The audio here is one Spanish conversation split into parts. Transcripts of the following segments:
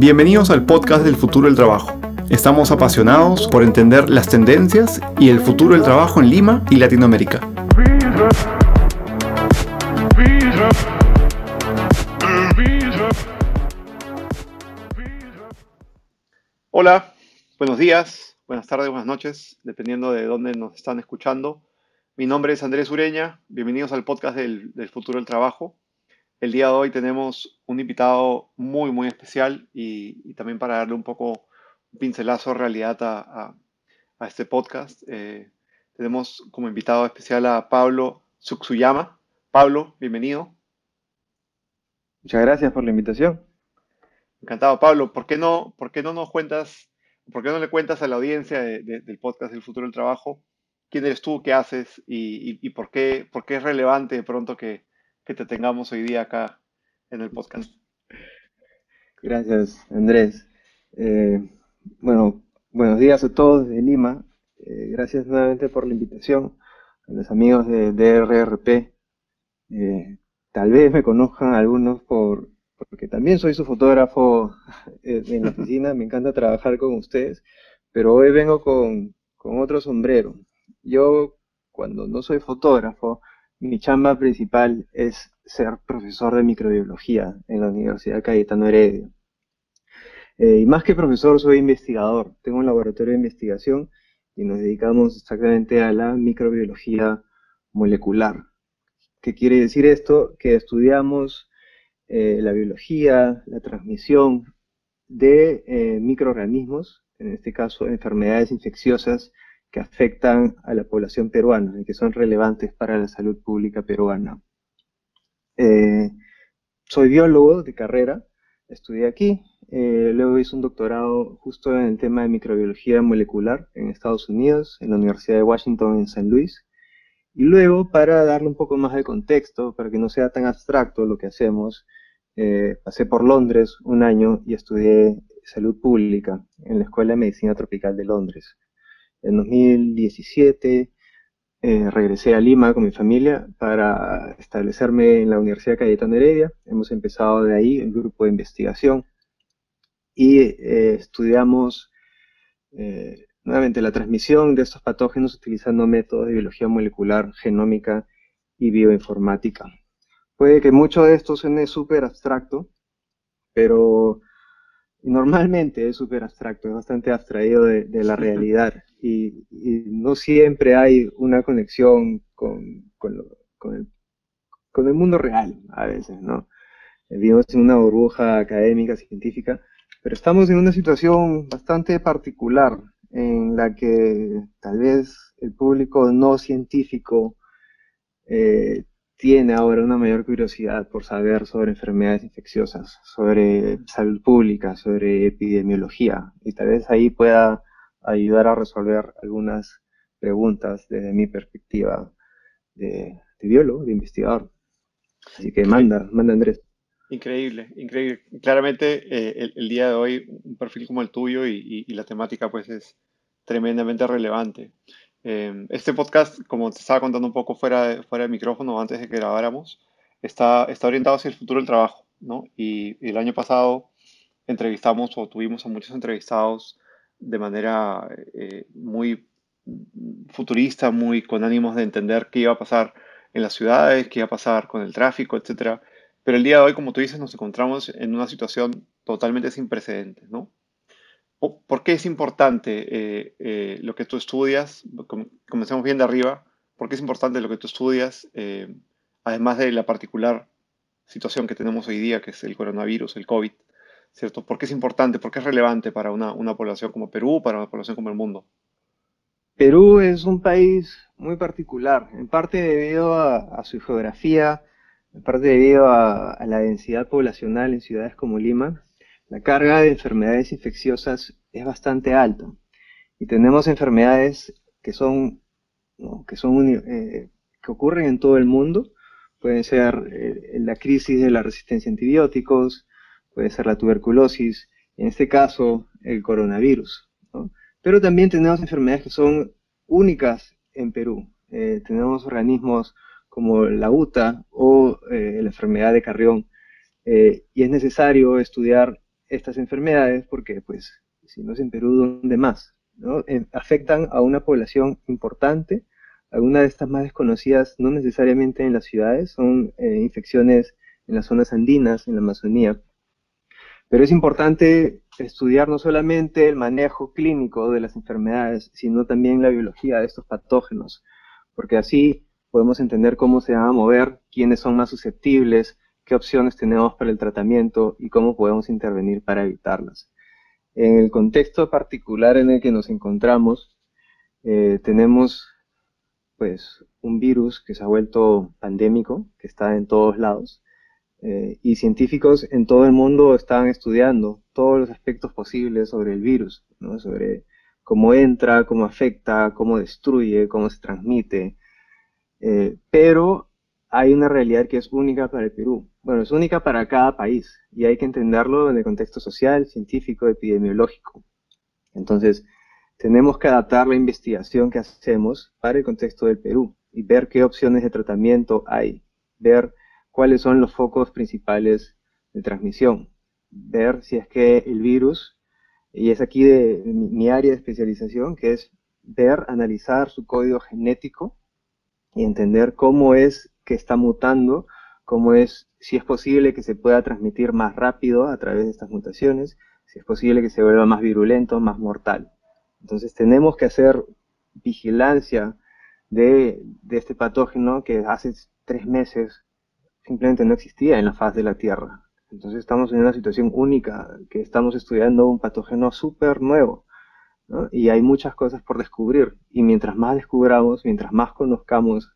Bienvenidos al podcast del futuro del trabajo. Estamos apasionados por entender las tendencias y el futuro del trabajo en Lima y Latinoamérica. Hola, buenos días, buenas tardes, buenas noches, dependiendo de dónde nos están escuchando. Mi nombre es Andrés Ureña, bienvenidos al podcast del, futuro del trabajo. El día de hoy tenemos un invitado muy, muy especial y, también para darle un poco un pincelazo de realidad a, este podcast, eh, tenemos como invitado especial a Pablo Tsutsuyama. Pablo, bienvenido. Muchas gracias por la invitación. Encantado, Pablo. ¿Por qué no, por qué no nos cuentas, por qué no le cuentas a la audiencia del podcast del futuro del trabajo quién eres tú, qué haces y, por, qué, por qué es relevante de pronto que, te tengamos hoy día acá en el podcast. Gracias, Andrés. Eh, bueno, buenos días a todos de Lima. Eh, gracias nuevamente por la invitación. A los amigos de DRRP. Eh, tal vez me conozcan algunos por, porque también soy su fotógrafo en la oficina. Me encanta trabajar con ustedes. Pero hoy vengo con, con otro sombrero. Yo, cuando no soy fotógrafo, mi chamba principal es ser profesor de microbiología en la Universidad Cayetano Heredia. Eh, y más que profesor, soy investigador. Tengo un laboratorio de investigación y nos dedicamos exactamente a la microbiología molecular. ¿Qué quiere decir esto? Que estudiamos eh, la biología, la transmisión de eh, microorganismos, en este caso enfermedades infecciosas que afectan a la población peruana y que son relevantes para la salud pública peruana. Eh, soy biólogo de carrera, estudié aquí, eh, luego hice un doctorado justo en el tema de microbiología molecular en Estados Unidos, en la Universidad de Washington en San Luis. Y luego, para darle un poco más de contexto, para que no sea tan abstracto lo que hacemos, eh, pasé por Londres un año y estudié salud pública en la Escuela de Medicina Tropical de Londres. En 2017 eh, regresé a Lima con mi familia para establecerme en la Universidad Cayetano Heredia. Hemos empezado de ahí el grupo de investigación y eh, estudiamos eh, nuevamente la transmisión de estos patógenos utilizando métodos de biología molecular, genómica y bioinformática. Puede que mucho de esto suene súper abstracto, pero normalmente es súper abstracto, es bastante abstraído de, la realidad y, no siempre hay una conexión con, con, el, con, el, mundo real a veces, ¿no? Vivimos en una burbuja académica, científica, pero estamos en una situación bastante particular en la que tal vez el público no científico eh, tiene ahora una mayor curiosidad por saber sobre enfermedades infecciosas, sobre salud pública, sobre epidemiología, y tal vez ahí pueda ayudar a resolver algunas preguntas desde mi perspectiva de, biólogo, de investigador. Así que manda, manda Andrés. Increíble, increíble. Claramente eh, el, día de hoy un perfil como el tuyo y, y la temática pues es tremendamente relevante. Em, este podcast, como te estaba contando un poco fuera de, micrófono antes de que grabáramos, está, orientado hacia el futuro del trabajo, ¿no? Y, el año pasado entrevistamos o tuvimos a muchos entrevistados de manera eh, muy futurista, muy con ánimos de entender qué iba a pasar en las ciudades, qué iba a pasar con el tráfico, etc. Pero el día de hoy, como tú dices, nos encontramos en una situación totalmente sin precedentes, ¿no? ¿Por qué es importante eh, eh, lo que tú estudias? Comencemos bien de arriba. ¿Por qué es importante lo que tú estudias? Eh, además de la particular situación que tenemos hoy día, que es el coronavirus, el COVID, ¿cierto? ¿Por qué es importante? ¿Por qué es relevante para una, población como Perú, para una población como el mundo? Perú es un país muy particular, en parte debido a, su geografía, en parte debido a la densidad poblacional en ciudades como Lima, la carga de enfermedades infecciosas es bastante alta. Y tenemos enfermedades que son, que son eh, que ocurren en todo el mundo. Pueden ser eh, la crisis de la resistencia a antibióticos, puede ser la tuberculosis, en este caso el coronavirus. Pero también tenemos enfermedades que son únicas en Perú. Eh, tenemos organismos como la UTA o la enfermedad de Carrión. y es necesario estudiar estas enfermedades porque, pues, si no es en Perú, ¿dónde más? ¿no? afectan a una población importante, algunas de estas más desconocidas, no necesariamente en las ciudades, son eh, infecciones en las zonas andinas, en la Amazonía. Pero es importante estudiar no solamente el manejo clínico de las enfermedades, sino también la biología de estos patógenos, porque así podemos entender cómo se van a mover, quiénes son más susceptibles, qué opciones tenemos para el tratamiento y cómo podemos intervenir para evitarlas. En el contexto particular en el que nos encontramos, eh, tenemos pues un virus que se ha vuelto pandémico, que está en todos lados, eh, y científicos en todo el mundo están estudiando todos los aspectos posibles sobre el virus, sobre cómo entra, cómo afecta, cómo destruye, cómo se transmite. Eh, pero hay una realidad que es única para el Perú. Bueno, es única para cada país y hay que entenderlo en el contexto social, científico, epidemiológico. Entonces, tenemos que adaptar la investigación que hacemos para el contexto del Perú y ver qué opciones de tratamiento hay, ver cuáles son los focos principales de transmisión, ver si es que el virus, y es aquí de mi, área de especialización, que es ver, analizar su código genético y entender cómo es que está mutando, cómo es, si es posible que se pueda transmitir más rápido a través de estas mutaciones, si es posible que se vuelva más virulento, más mortal. Entonces tenemos que hacer vigilancia de, de este patógeno que hace tres meses simplemente no existía en la faz de la Tierra. Entonces estamos en una situación única, que estamos estudiando un patógeno súper nuevo. Y hay muchas cosas por descubrir. Y mientras más descubramos, mientras más conozcamos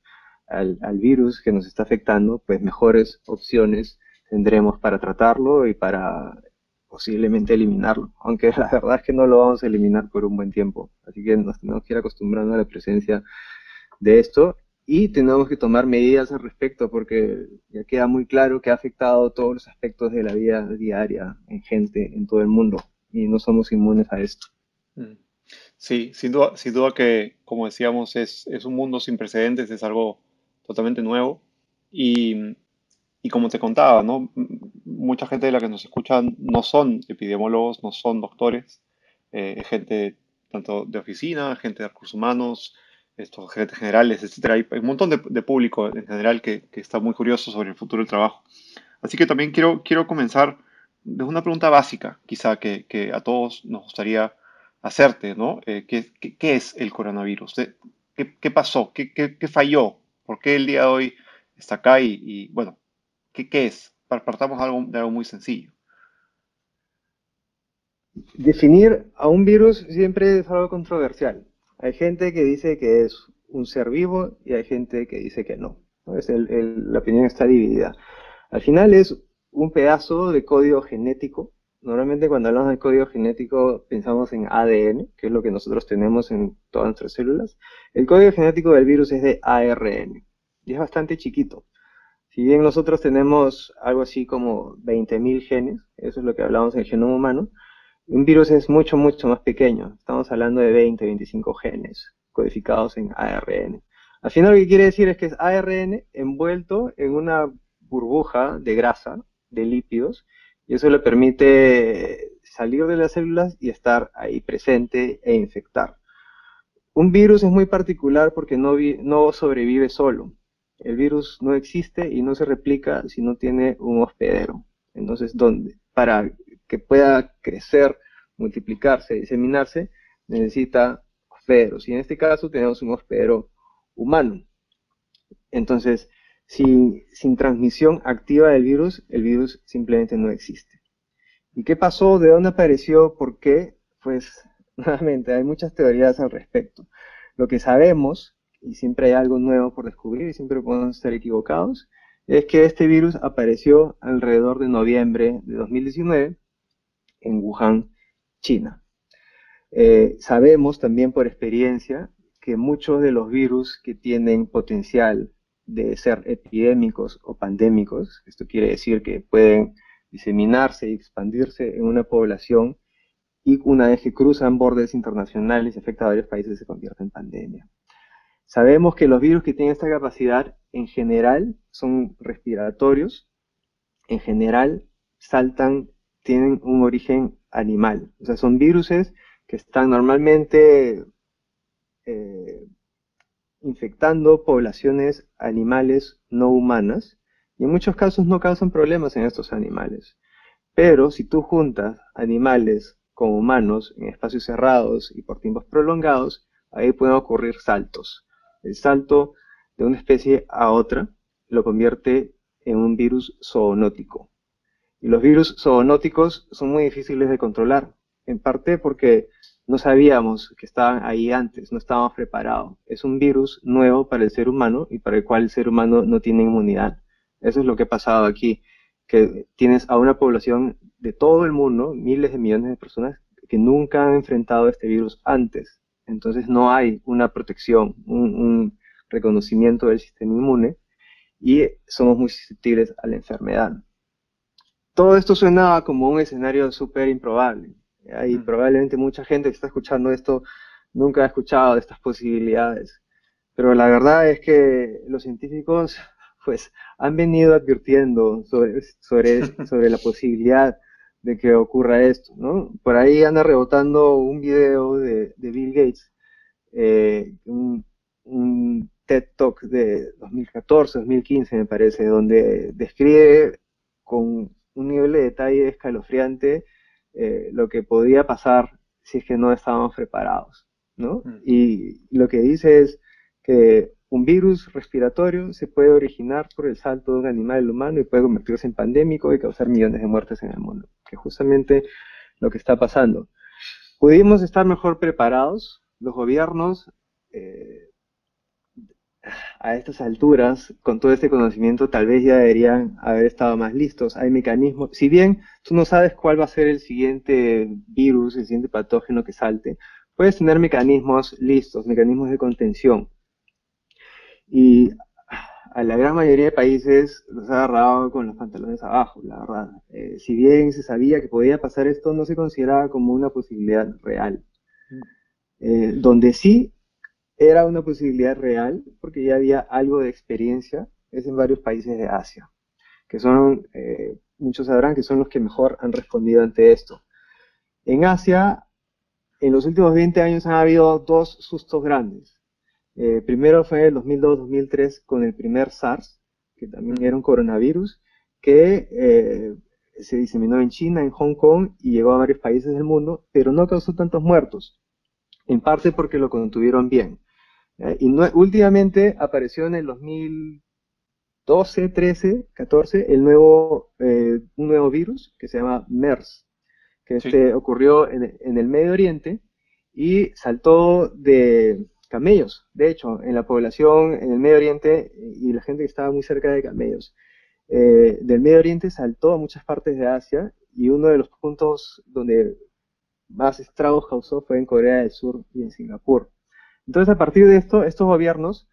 al, virus que nos está afectando, pues mejores opciones tendremos para tratarlo y para posiblemente eliminarlo. Aunque la verdad es que no lo vamos a eliminar por un buen tiempo. Así que nos tenemos que ir acostumbrando a la presencia de esto y tenemos que tomar medidas al respecto porque ya queda muy claro que ha afectado todos los aspectos de la vida diaria en gente en todo el mundo y no somos inmunes a esto. Mm. Sí, sin duda, sin duda que, como decíamos, es, es un mundo sin precedentes, es algo totalmente nuevo y, y como te contaba, ¿no? mucha gente de la que nos escucha no son epidemiólogos, no son doctores, eh, gente tanto de oficina, gente de recursos humanos, estos gerentes generales, etcétera. Hay, un montón de, público en general que, está muy curioso sobre el futuro del trabajo. Así que también quiero, quiero comenzar desde una pregunta básica, quizá que, a todos nos gustaría hacerte, ¿no? Eh, ¿qué, es el coronavirus? ¿Qué, pasó? ¿Qué, falló? ¿Por qué el día de hoy está acá? Y, bueno, ¿qué, es? Partamos algo, de algo muy sencillo. Definir a un virus siempre es algo controversial. Hay gente que dice que es un ser vivo y hay gente que dice que no. la opinión está dividida. Al final es un pedazo de código genético. Normalmente cuando hablamos de código genético pensamos en ADN, que es lo que nosotros tenemos en todas nuestras células. El código genético del virus es de ARN y es bastante chiquito. Si bien nosotros tenemos algo así como 20.000 genes, eso es lo que hablamos en el genoma humano, un virus es mucho, mucho más pequeño. Estamos hablando de 20, 25 genes codificados en ARN. Al final lo que quiere decir es que es ARN envuelto en una burbuja de grasa, de lípidos, y eso le permite salir de las células y estar ahí presente e infectar. Un virus es muy particular porque no, sobrevive solo. El virus no existe y no se replica si no tiene un hospedero. Entonces, ¿dónde? Para que pueda crecer, multiplicarse, diseminarse, necesita hospederos. Y en este caso tenemos un hospedero humano. Entonces, sin, sin transmisión activa del virus, el virus simplemente no existe. ¿Y qué pasó? ¿De dónde apareció? ¿Por qué? Pues, nuevamente, hay muchas teorías al respecto. Lo que sabemos, y siempre hay algo nuevo por descubrir y siempre podemos estar equivocados, es que este virus apareció alrededor de noviembre de 2019 en Wuhan, China. Eh, sabemos también por experiencia que muchos de los virus que tienen potencial de ser epidémicos o pandémicos, esto quiere decir que pueden diseminarse y expandirse en una población y una vez que cruzan bordes internacionales y afectan a varios países se convierte en pandemia. Sabemos que los virus que tienen esta capacidad en general son respiratorios, en general saltan tienen un origen animal. O sea, son viruses que están normalmente eh, infectando poblaciones animales no humanas y en muchos casos no causan problemas en estos animales. Pero si tú juntas animales con humanos en espacios cerrados y por tiempos prolongados, ahí pueden ocurrir saltos. El salto de una especie a otra lo convierte en un virus zoonótico. Y los virus zoonóticos son muy difíciles de controlar, en parte porque no sabíamos que estaban ahí antes, no estábamos preparados. Es un virus nuevo para el ser humano y para el cual el ser humano no tiene inmunidad. Eso es lo que ha pasado aquí, que tienes a una población de todo el mundo, miles de millones de personas que nunca han enfrentado este virus antes. Entonces no hay una protección, un, reconocimiento del sistema inmune y somos muy susceptibles a la enfermedad. Todo esto suena como un escenario súper improbable, y probablemente mucha gente que está escuchando esto nunca ha escuchado de estas posibilidades. Pero la verdad es que los científicos pues han venido advirtiendo sobre, sobre, sobre la posibilidad de que ocurra esto, ¿no? Por ahí anda rebotando un video de, Bill Gates, eh, un, un, TED Talk de 2014, 2015 me parece, donde describe con un nivel de detalle escalofriante eh, lo que podía pasar si es que no estábamos preparados, ¿no? Mm. Y lo que dice es que un virus respiratorio se puede originar por el salto de un animal humano y puede convertirse en pandémico y causar millones de muertes en el mundo, que justamente lo que está pasando. Pudimos estar mejor preparados, los gobiernos eh, a estas alturas, con todo este conocimiento, tal vez ya deberían haber estado más listos. Hay mecanismos, si bien tú no sabes cuál va a ser el siguiente virus, el siguiente patógeno que salte, puedes tener mecanismos listos, mecanismos de contención. Y a la gran mayoría de países los ha agarrado con los pantalones abajo, la verdad. Eh, si bien se sabía que podía pasar esto, no se consideraba como una posibilidad real. Mm. Eh, donde sí era una posibilidad real porque ya había algo de experiencia, es en varios países de Asia, que son, eh, muchos sabrán que son los que mejor han respondido ante esto. En Asia, en los últimos 20 años han habido dos sustos grandes. Eh, primero fue el 2002-2003 con el primer SARS, que también era un coronavirus, que eh, se diseminó en China, en Hong Kong y llegó a varios países del mundo, pero no causó tantos muertos, en parte porque lo contuvieron bien. Eh, y últimamente apareció en el 2012, 13, 14 el nuevo, eh, un nuevo virus que se llama MERS, que este ocurrió en, el Medio Oriente y saltó de camellos, de hecho, en la población en el Medio Oriente y la gente que estaba muy cerca de camellos. Eh, del Medio Oriente saltó a muchas partes de Asia y uno de los puntos donde más estragos causó fue en Corea del Sur y en Singapur. Entonces, a partir de esto, estos gobiernos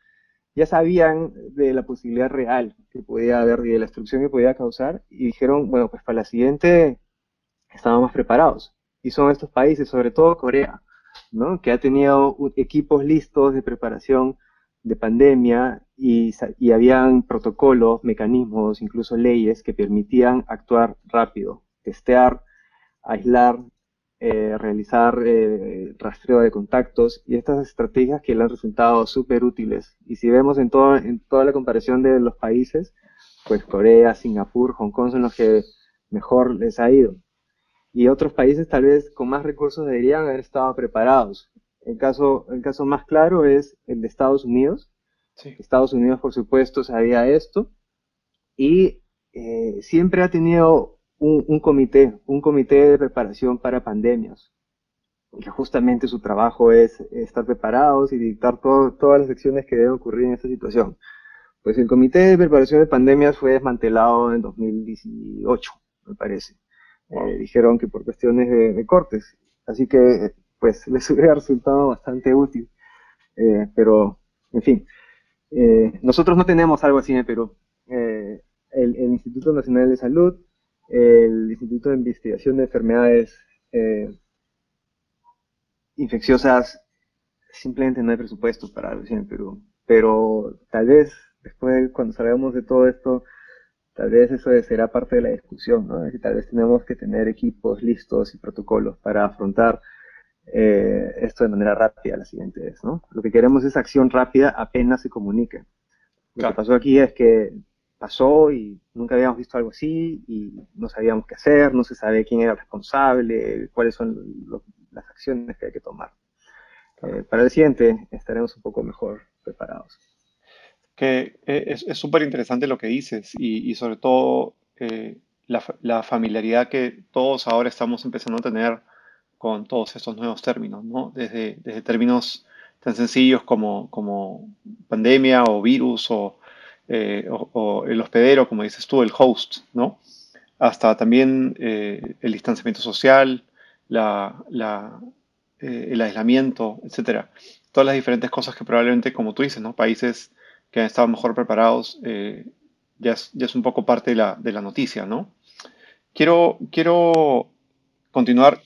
ya sabían de la posibilidad real que podía haber y de la destrucción que podía causar y dijeron, bueno, pues para la siguiente estábamos preparados. Y son estos países, sobre todo Corea, ¿no? que ha tenido equipos listos de preparación de pandemia y, y habían protocolos, mecanismos, incluso leyes que permitían actuar rápido, testear, aislar eh, realizar eh, rastreo de contactos y estas estrategias que le han resultado súper útiles. Y si vemos en, todo, en toda la comparación de los países, pues Corea, Singapur, Hong Kong son los que mejor les ha ido. Y otros países tal vez con más recursos deberían haber estado preparados. El caso, el caso más claro es el de Estados Unidos. Estados Unidos, por supuesto, sabía esto y eh, siempre ha tenido un, comité, un comité de preparación para pandemias, que justamente su trabajo es estar preparados y dictar todas las acciones que deben ocurrir en esta situación. Pues el comité de preparación de pandemias fue desmantelado en 2018, me parece. Eh, dijeron que por cuestiones de, cortes. Así que, pues, les hubiera resultado bastante útil. Eh, pero, en fin, eh, nosotros no tenemos algo así en el Perú. el, Instituto Nacional de Salud el Instituto de Investigación de Enfermedades eh, Infecciosas simplemente no hay presupuesto para algo en Perú. Pero tal vez después, cuando salgamos de todo esto, Tal vez eso será parte de la discusión, ¿no? tal vez tenemos que tener equipos listos y protocolos para afrontar eh, esto de manera rápida la siguiente vez, ¿no? Lo que queremos es acción rápida apenas se comunique. Lo que pasó aquí es que pasó y nunca habíamos visto algo así y no sabíamos qué hacer, no se sabe quién era el responsable, cuáles son las acciones que hay que tomar. Eh, para el siguiente estaremos un poco mejor preparados que eh, es súper interesante lo que dices y, sobre todo eh, la, familiaridad que todos ahora estamos empezando a tener con todos estos nuevos términos, ¿no? Desde, desde términos tan sencillos como, como pandemia o virus o, eh, el hospedero, como dices tú, el host, ¿no? Hasta también el distanciamiento social, la, el aislamiento, etcétera. Todas las diferentes cosas que probablemente, como tú dices, ¿no? Países que han estado mejor preparados, eh, ya, es, ya, es, un poco parte de la, de la noticia, ¿no? Quiero, quiero continuar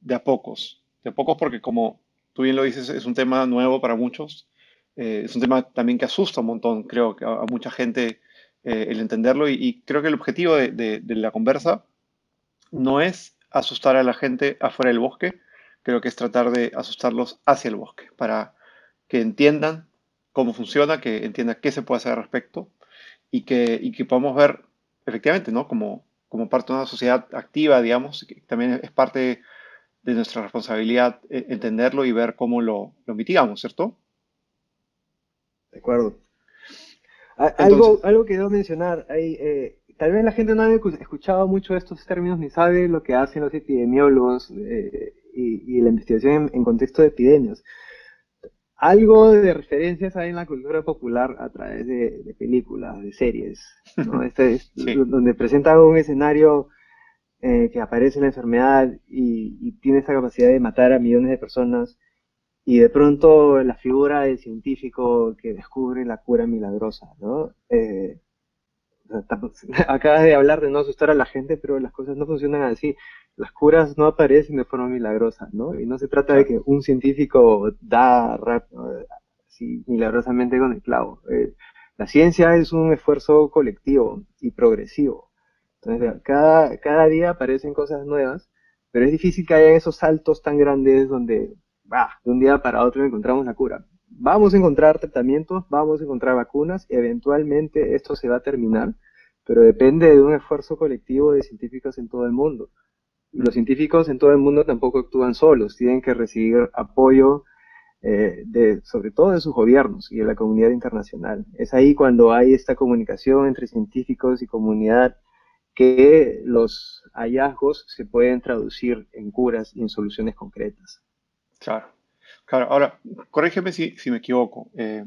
de a pocos, de a pocos porque como tú bien lo dices, es un tema nuevo para muchos, eh, es un tema también que asusta un montón, creo, que a, mucha gente eh, el entenderlo y, creo que el objetivo de, la conversa no es asustar a la gente afuera del bosque, creo que es tratar de asustarlos hacia el bosque, para que entiendan cómo funciona, que entienda qué se puede hacer al respecto y que, y que podamos ver efectivamente, ¿no? Como, como parte de una sociedad activa, digamos, que también es parte de nuestra responsabilidad eh, entenderlo y ver cómo lo, lo mitigamos, ¿cierto? De acuerdo. algo, algo que debo mencionar, hay, eh, tal vez la gente no ha escuchado mucho estos términos ni sabe lo que hacen los epidemiólogos eh, y, la investigación en contexto de epidemias algo de referencias hay en la cultura popular a través de, películas, de series, ¿no? Este es donde presentan un escenario eh, que aparece la enfermedad y, tiene esa capacidad de matar a millones de personas y de pronto la figura del científico que descubre la cura milagrosa, ¿no? Eh, acabas de hablar de no asustar a la gente, pero las cosas no funcionan así las curas no aparecen de forma milagrosa, ¿no? Y no se trata de que un científico da así milagrosamente con el clavo. Eh, la ciencia es un esfuerzo colectivo y progresivo. Entonces, cada, cada día aparecen cosas nuevas, pero es difícil que haya esos saltos tan grandes donde, bah, de un día para otro encontramos la cura. Vamos a encontrar tratamientos, vamos a encontrar vacunas, eventualmente esto se va a terminar, pero depende de un esfuerzo colectivo de científicos en todo el mundo los científicos en todo el mundo tampoco actúan solos, tienen que recibir apoyo eh, de, sobre todo de sus gobiernos y de la comunidad internacional. Es ahí cuando hay esta comunicación entre científicos y comunidad que los hallazgos se pueden traducir en curas y en soluciones concretas. Claro, claro. Ahora, corrígeme si, me equivoco. Eh,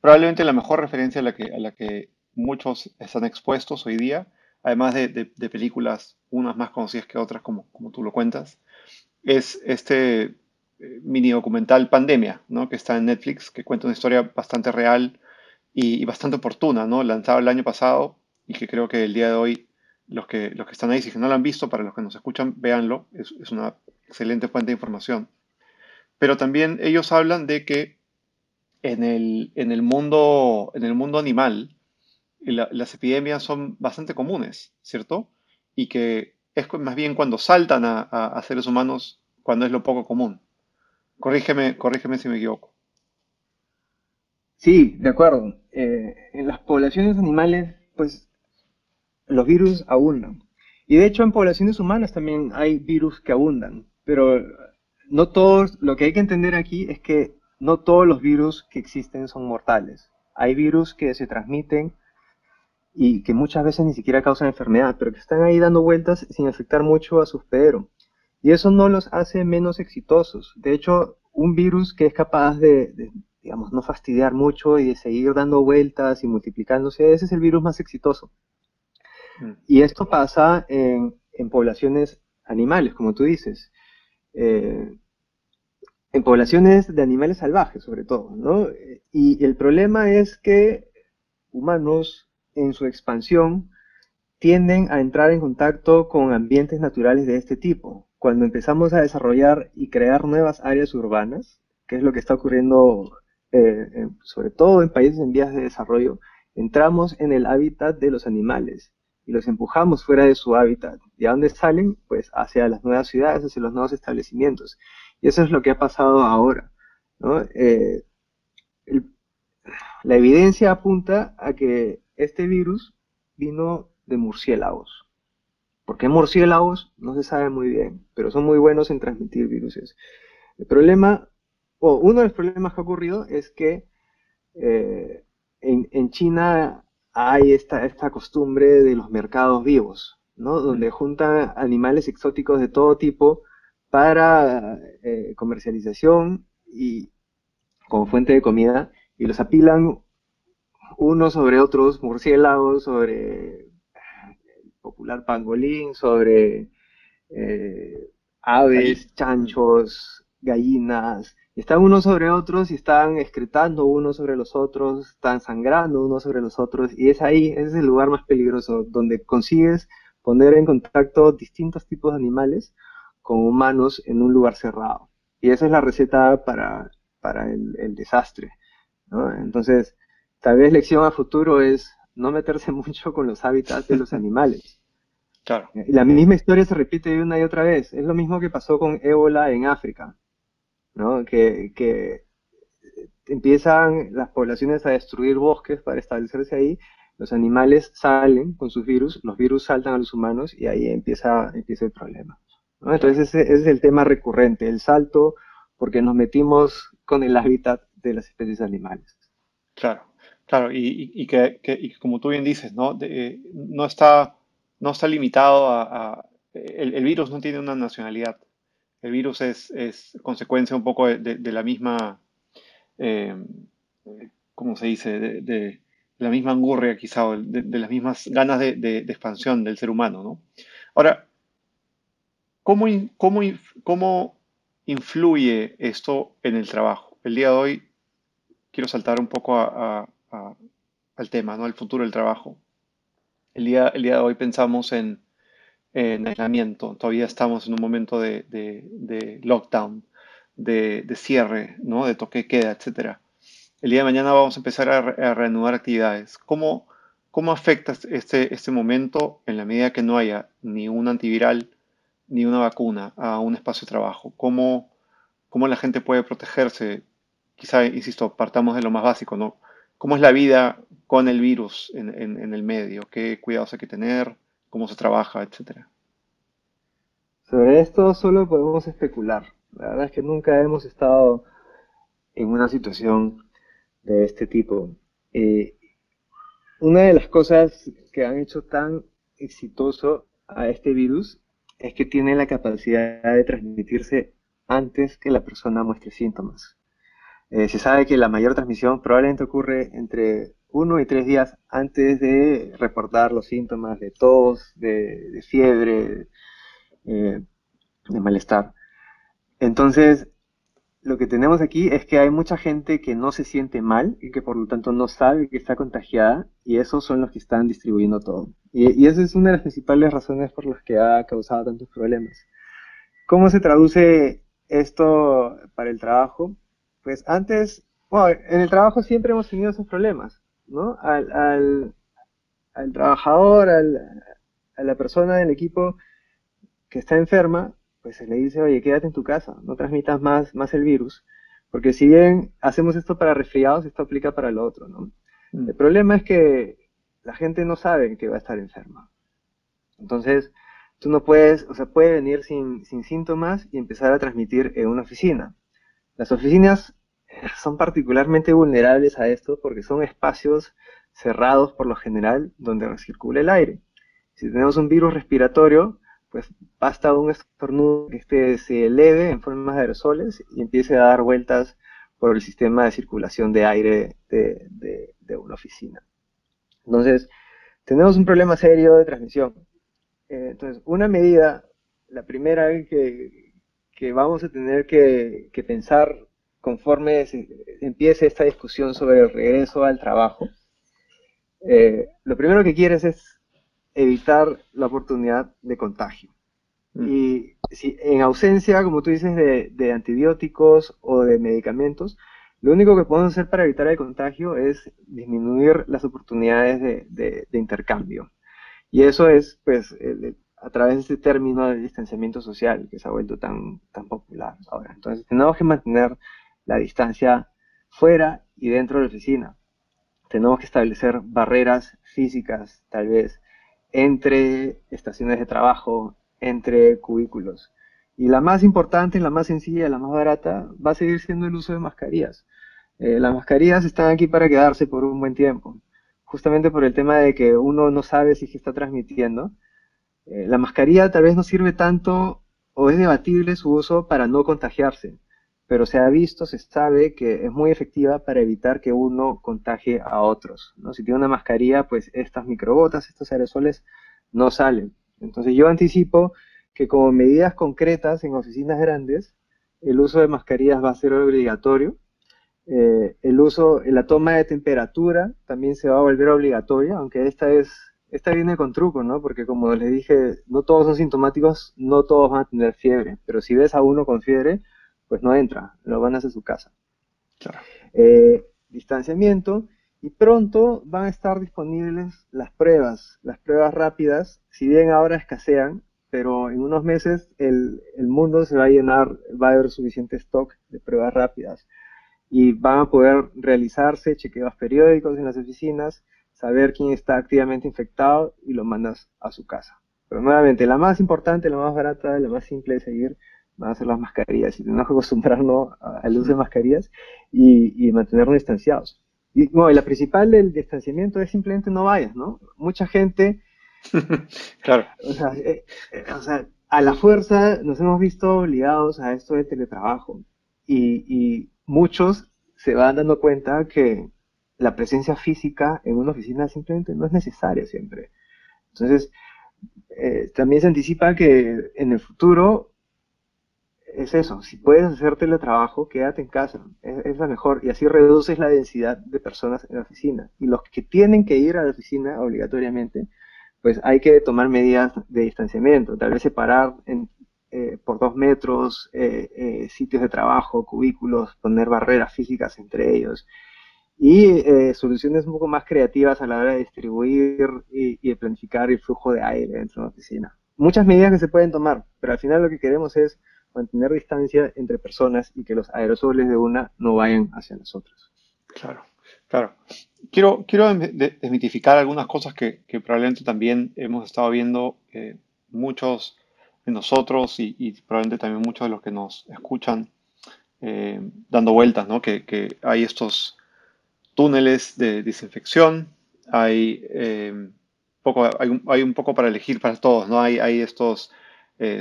probablemente la mejor referencia a la, que, a la que muchos están expuestos hoy día además de, películas, unas más conocidas que otras, como, como tú lo cuentas, es este eh, mini documental Pandemia, ¿no? que está en Netflix, que cuenta una historia bastante real y, bastante oportuna, ¿no? lanzado el año pasado y que creo que el día de hoy los que, los que están ahí, si no lo han visto, para los que nos escuchan, véanlo, es, es una excelente fuente de información. Pero también ellos hablan de que en el, en el, mundo, en el mundo animal, las epidemias son bastante comunes, ¿cierto? Y que es más bien cuando saltan a, seres humanos cuando es lo poco común. Corrígeme, corrígeme si me equivoco. Sí, de acuerdo. Eh, en las poblaciones animales, pues los virus abundan. Y de hecho en poblaciones humanas también hay virus que abundan. Pero no todos, lo que hay que entender aquí es que no todos los virus que existen son mortales. Hay virus que se transmiten y que muchas veces ni siquiera causan enfermedad, pero que están ahí dando vueltas sin afectar mucho a su hospedero. Y eso no los hace menos exitosos. De hecho, un virus que es capaz de, digamos, no fastidiar mucho y de seguir dando vueltas y multiplicándose, ese es el virus más exitoso. Mm. Y esto pasa en, poblaciones animales, como tú dices. Eh, en poblaciones de animales salvajes, sobre todo, ¿no? Y el problema es que humanos en su expansión tienden a entrar en contacto con ambientes naturales de este tipo. Cuando empezamos a desarrollar y crear nuevas áreas urbanas, que es lo que está ocurriendo eh, sobre todo en países en vías de desarrollo, entramos en el hábitat de los animales y los empujamos fuera de su hábitat. ¿Y a dónde salen? Pues hacia las nuevas ciudades, hacia los nuevos establecimientos. Y eso es lo que ha pasado ahora. Eh, la evidencia apunta a que este virus vino de murciélagos. ¿Por qué murciélagos? No se sabe muy bien, pero son muy buenos en transmitir virus. El problema, o uno de los problemas que ha ocurrido es que eh, en, China hay esta, esta costumbre de los mercados vivos, ¿no? Donde juntan animales exóticos de todo tipo para eh, comercialización y como fuente de comida y los apilan unos sobre otros, murciélagos sobre el popular pangolín, sobre eh, aves, chanchos, gallinas, están unos sobre otros y están excretando unos sobre los otros, están sangrando unos sobre los otros, y es ahí, ese es el lugar más peligroso, donde consigues poner en contacto distintos tipos de animales con humanos en un lugar cerrado. Y esa es la receta para, para el, desastre. Entonces, tal vez lección a futuro es no meterse mucho con los hábitats de los animales. Claro. Y la misma historia se repite una y otra vez. Es lo mismo que pasó con ébola en África, ¿no? Que, empiezan las poblaciones a destruir bosques para establecerse ahí, los animales salen con sus virus, los virus saltan a los humanos y ahí empieza, empieza el problema. Entonces ese, es el tema recurrente, el salto, porque nos metimos con el hábitat de las especies animales. Claro, claro, y, que, como tú bien dices, no, no, está, no está limitado a... el, virus no tiene una nacionalidad. El virus es, consecuencia un poco de, la misma, eh, ¿cómo se dice? De, la misma angurria quizá, de, las mismas ganas de, expansión del ser humano, ¿no? Ahora, ¿Cómo, cómo, cómo influye esto en el trabajo? El día de hoy quiero saltar un poco al tema, ¿no? Al futuro del trabajo. El día, el día de hoy pensamos en, aislamiento. Todavía estamos en un momento de, lockdown, de, cierre, ¿no? De toque queda, etc. El día de mañana vamos a empezar a, reanudar actividades. ¿Cómo, ¿Cómo afecta este, este momento en la medida que no haya ni un antiviral, ni una vacuna a un espacio de trabajo? ¿Cómo, cómo la gente puede protegerse? Quizá, insisto, partamos de lo más básico. ¿Cómo es la vida con el virus en, en, el medio? ¿Qué cuidados hay que tener? ¿Cómo se trabaja? Etcétera. Sobre esto solo podemos especular. La verdad es que nunca hemos estado en una situación de este tipo. Eh, una de las cosas que han hecho tan exitoso a este virus es que tiene la capacidad de transmitirse antes que la persona muestre síntomas. Eh, se sabe que la mayor transmisión probablemente ocurre entre uno y tres días antes de reportar los síntomas de tos, de, fiebre, eh, de malestar. Entonces, lo que tenemos aquí es que hay mucha gente que no se siente mal y que por lo tanto no sabe que está contagiada y esos son los que están distribuyendo todo. Y, esa es una de las principales razones por las que ha causado tantos problemas. ¿Cómo se traduce esto para el trabajo? Pues antes, bueno, en el trabajo siempre hemos tenido esos problemas, ¿no? Al, al, al trabajador, al, a la persona del equipo que está enferma, pues se le dice, oye, quédate en tu casa, no transmitas más, más el virus, porque si bien hacemos esto para resfriados, esto aplica para lo otro, ¿no? Mm. El problema es que la gente no sabe que va a estar enferma. Entonces, tú no puedes, o sea, puede venir sin, sin síntomas y empezar a transmitir en una oficina. Las oficinas son particularmente vulnerables a esto porque son espacios cerrados por lo general donde circula el aire. Si tenemos un virus respiratorio, pues basta un estornudo que este se eleve en forma de aerosoles y empiece a dar vueltas por el sistema de circulación de aire de, una oficina. Entonces, tenemos un problema serio de transmisión. Eh, entonces, una medida, la primera que, que vamos a tener que, pensar conforme empiece esta discusión sobre el regreso al trabajo, eh, lo primero que quieres es evitar la oportunidad de contagio. Mm. Y si en ausencia, como tú dices, de, antibióticos o de medicamentos, Lo único que podemos hacer para evitar el contagio es disminuir las oportunidades de, intercambio. Y eso es, pues, a través de este término de distanciamiento social que se ha vuelto tan, tan popular ahora. Entonces, tenemos que mantener la distancia fuera y dentro de la oficina. Tenemos que establecer barreras físicas, tal vez, entre estaciones de trabajo, entre cubículos. Y la más importante, la más sencilla, la más barata, va a seguir siendo el uso de mascarillas. Eh, las mascarillas están aquí para quedarse por un buen tiempo, justamente por el tema de que uno no sabe si se está transmitiendo. Eh, la mascarilla tal vez no sirve tanto o es debatible su uso para no contagiarse, pero se ha visto, se sabe que es muy efectiva para evitar que uno contagie a otros. ¿no? Si tiene una mascarilla, pues estas microgotas, estos aerosoles no salen. Entonces yo anticipo que como medidas concretas en oficinas grandes, el uso de mascarillas va a ser obligatorio. Eh, el uso, la toma de temperatura también se va a volver obligatoria, aunque esta es, esta viene con truco, ¿no? Porque como les dije, no todos son sintomáticos, no todos van a tener fiebre, pero si ves a uno con fiebre, pues no entra, lo van a hacer su casa. Eh, distanciamiento y pronto van a estar disponibles las pruebas, las pruebas rápidas, si bien ahora escasean, pero en unos meses el, mundo se va a llenar, va a haber suficiente stock de pruebas rápidas y van a poder realizarse chequeos periódicos en las oficinas, saber quién está activamente infectado y lo mandas a su casa. Pero nuevamente, la más importante, la más barata, la más simple de seguir van a ser las mascarillas y tenemos que acostumbrarnos al uso de mascarillas y, mantenernos distanciados. Y bueno, la principal del distanciamiento es simplemente no vayas, ¿no? Mucha gente claro. Eh, eh, o sea, a la fuerza nos hemos visto obligados a esto de teletrabajo y, muchos se van dando cuenta que la presencia física en una oficina simplemente no es necesaria siempre. Entonces, eh, también se anticipa que en el futuro es eso, si puedes hacer teletrabajo, quédate en casa, es, es, la mejor, y así reduces la densidad de personas en la oficina. Y los que tienen que ir a la oficina obligatoriamente, pues hay que tomar medidas de distanciamiento, tal vez separar eh, por dos metros eh, eh, sitios de trabajo, cubículos, poner barreras físicas entre ellos y soluciones un poco más creativas a la hora de distribuir y, y, de planificar el flujo de aire dentro de la oficina. Muchas medidas que se pueden tomar, pero al final lo que queremos es mantener distancia entre personas y que los aerosoles de una no vayan hacia nosotros. Claro. Claro. Quiero, quiero desmitificar algunas cosas que, probablemente también hemos estado viendo eh, muchos de nosotros y, probablemente también muchos de los que nos escuchan eh, dando vueltas, ¿no? Que, hay estos túneles de desinfección, hay, eh, poco, hay, un, hay, un, poco para elegir para todos, ¿no? Hay, hay estos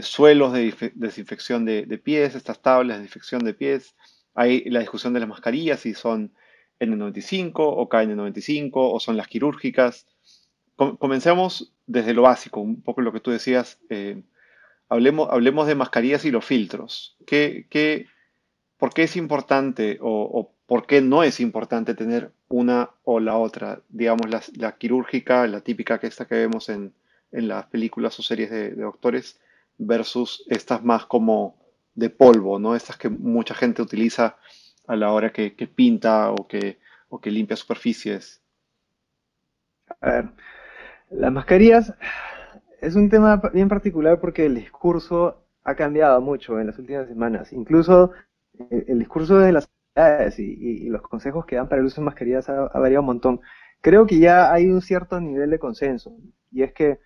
suelos de desinfección de, de, pies, estas tablas de desinfección de pies, hay la discusión de las mascarillas, si son N95 o KN95 o son las quirúrgicas. comencemos desde lo básico, un poco lo que tú decías. Eh, hablemos, hablemos de mascarillas y los filtros. ¿Qué, qué, por qué es importante o, por qué no es importante tener una o la otra? Digamos, la, quirúrgica, la típica que esta que vemos en, las películas o series de, doctores, versus estas más como de polvo, ¿no? Estas que mucha gente utiliza a la hora que, pinta o que, o que limpia superficies? A ver, las mascarillas es un tema bien particular porque el discurso ha cambiado mucho en las últimas semanas. Incluso eh, el, discurso de las y, y, los consejos que dan para el uso de mascarillas ha, variado un montón. Creo que ya hay un cierto nivel de consenso y es que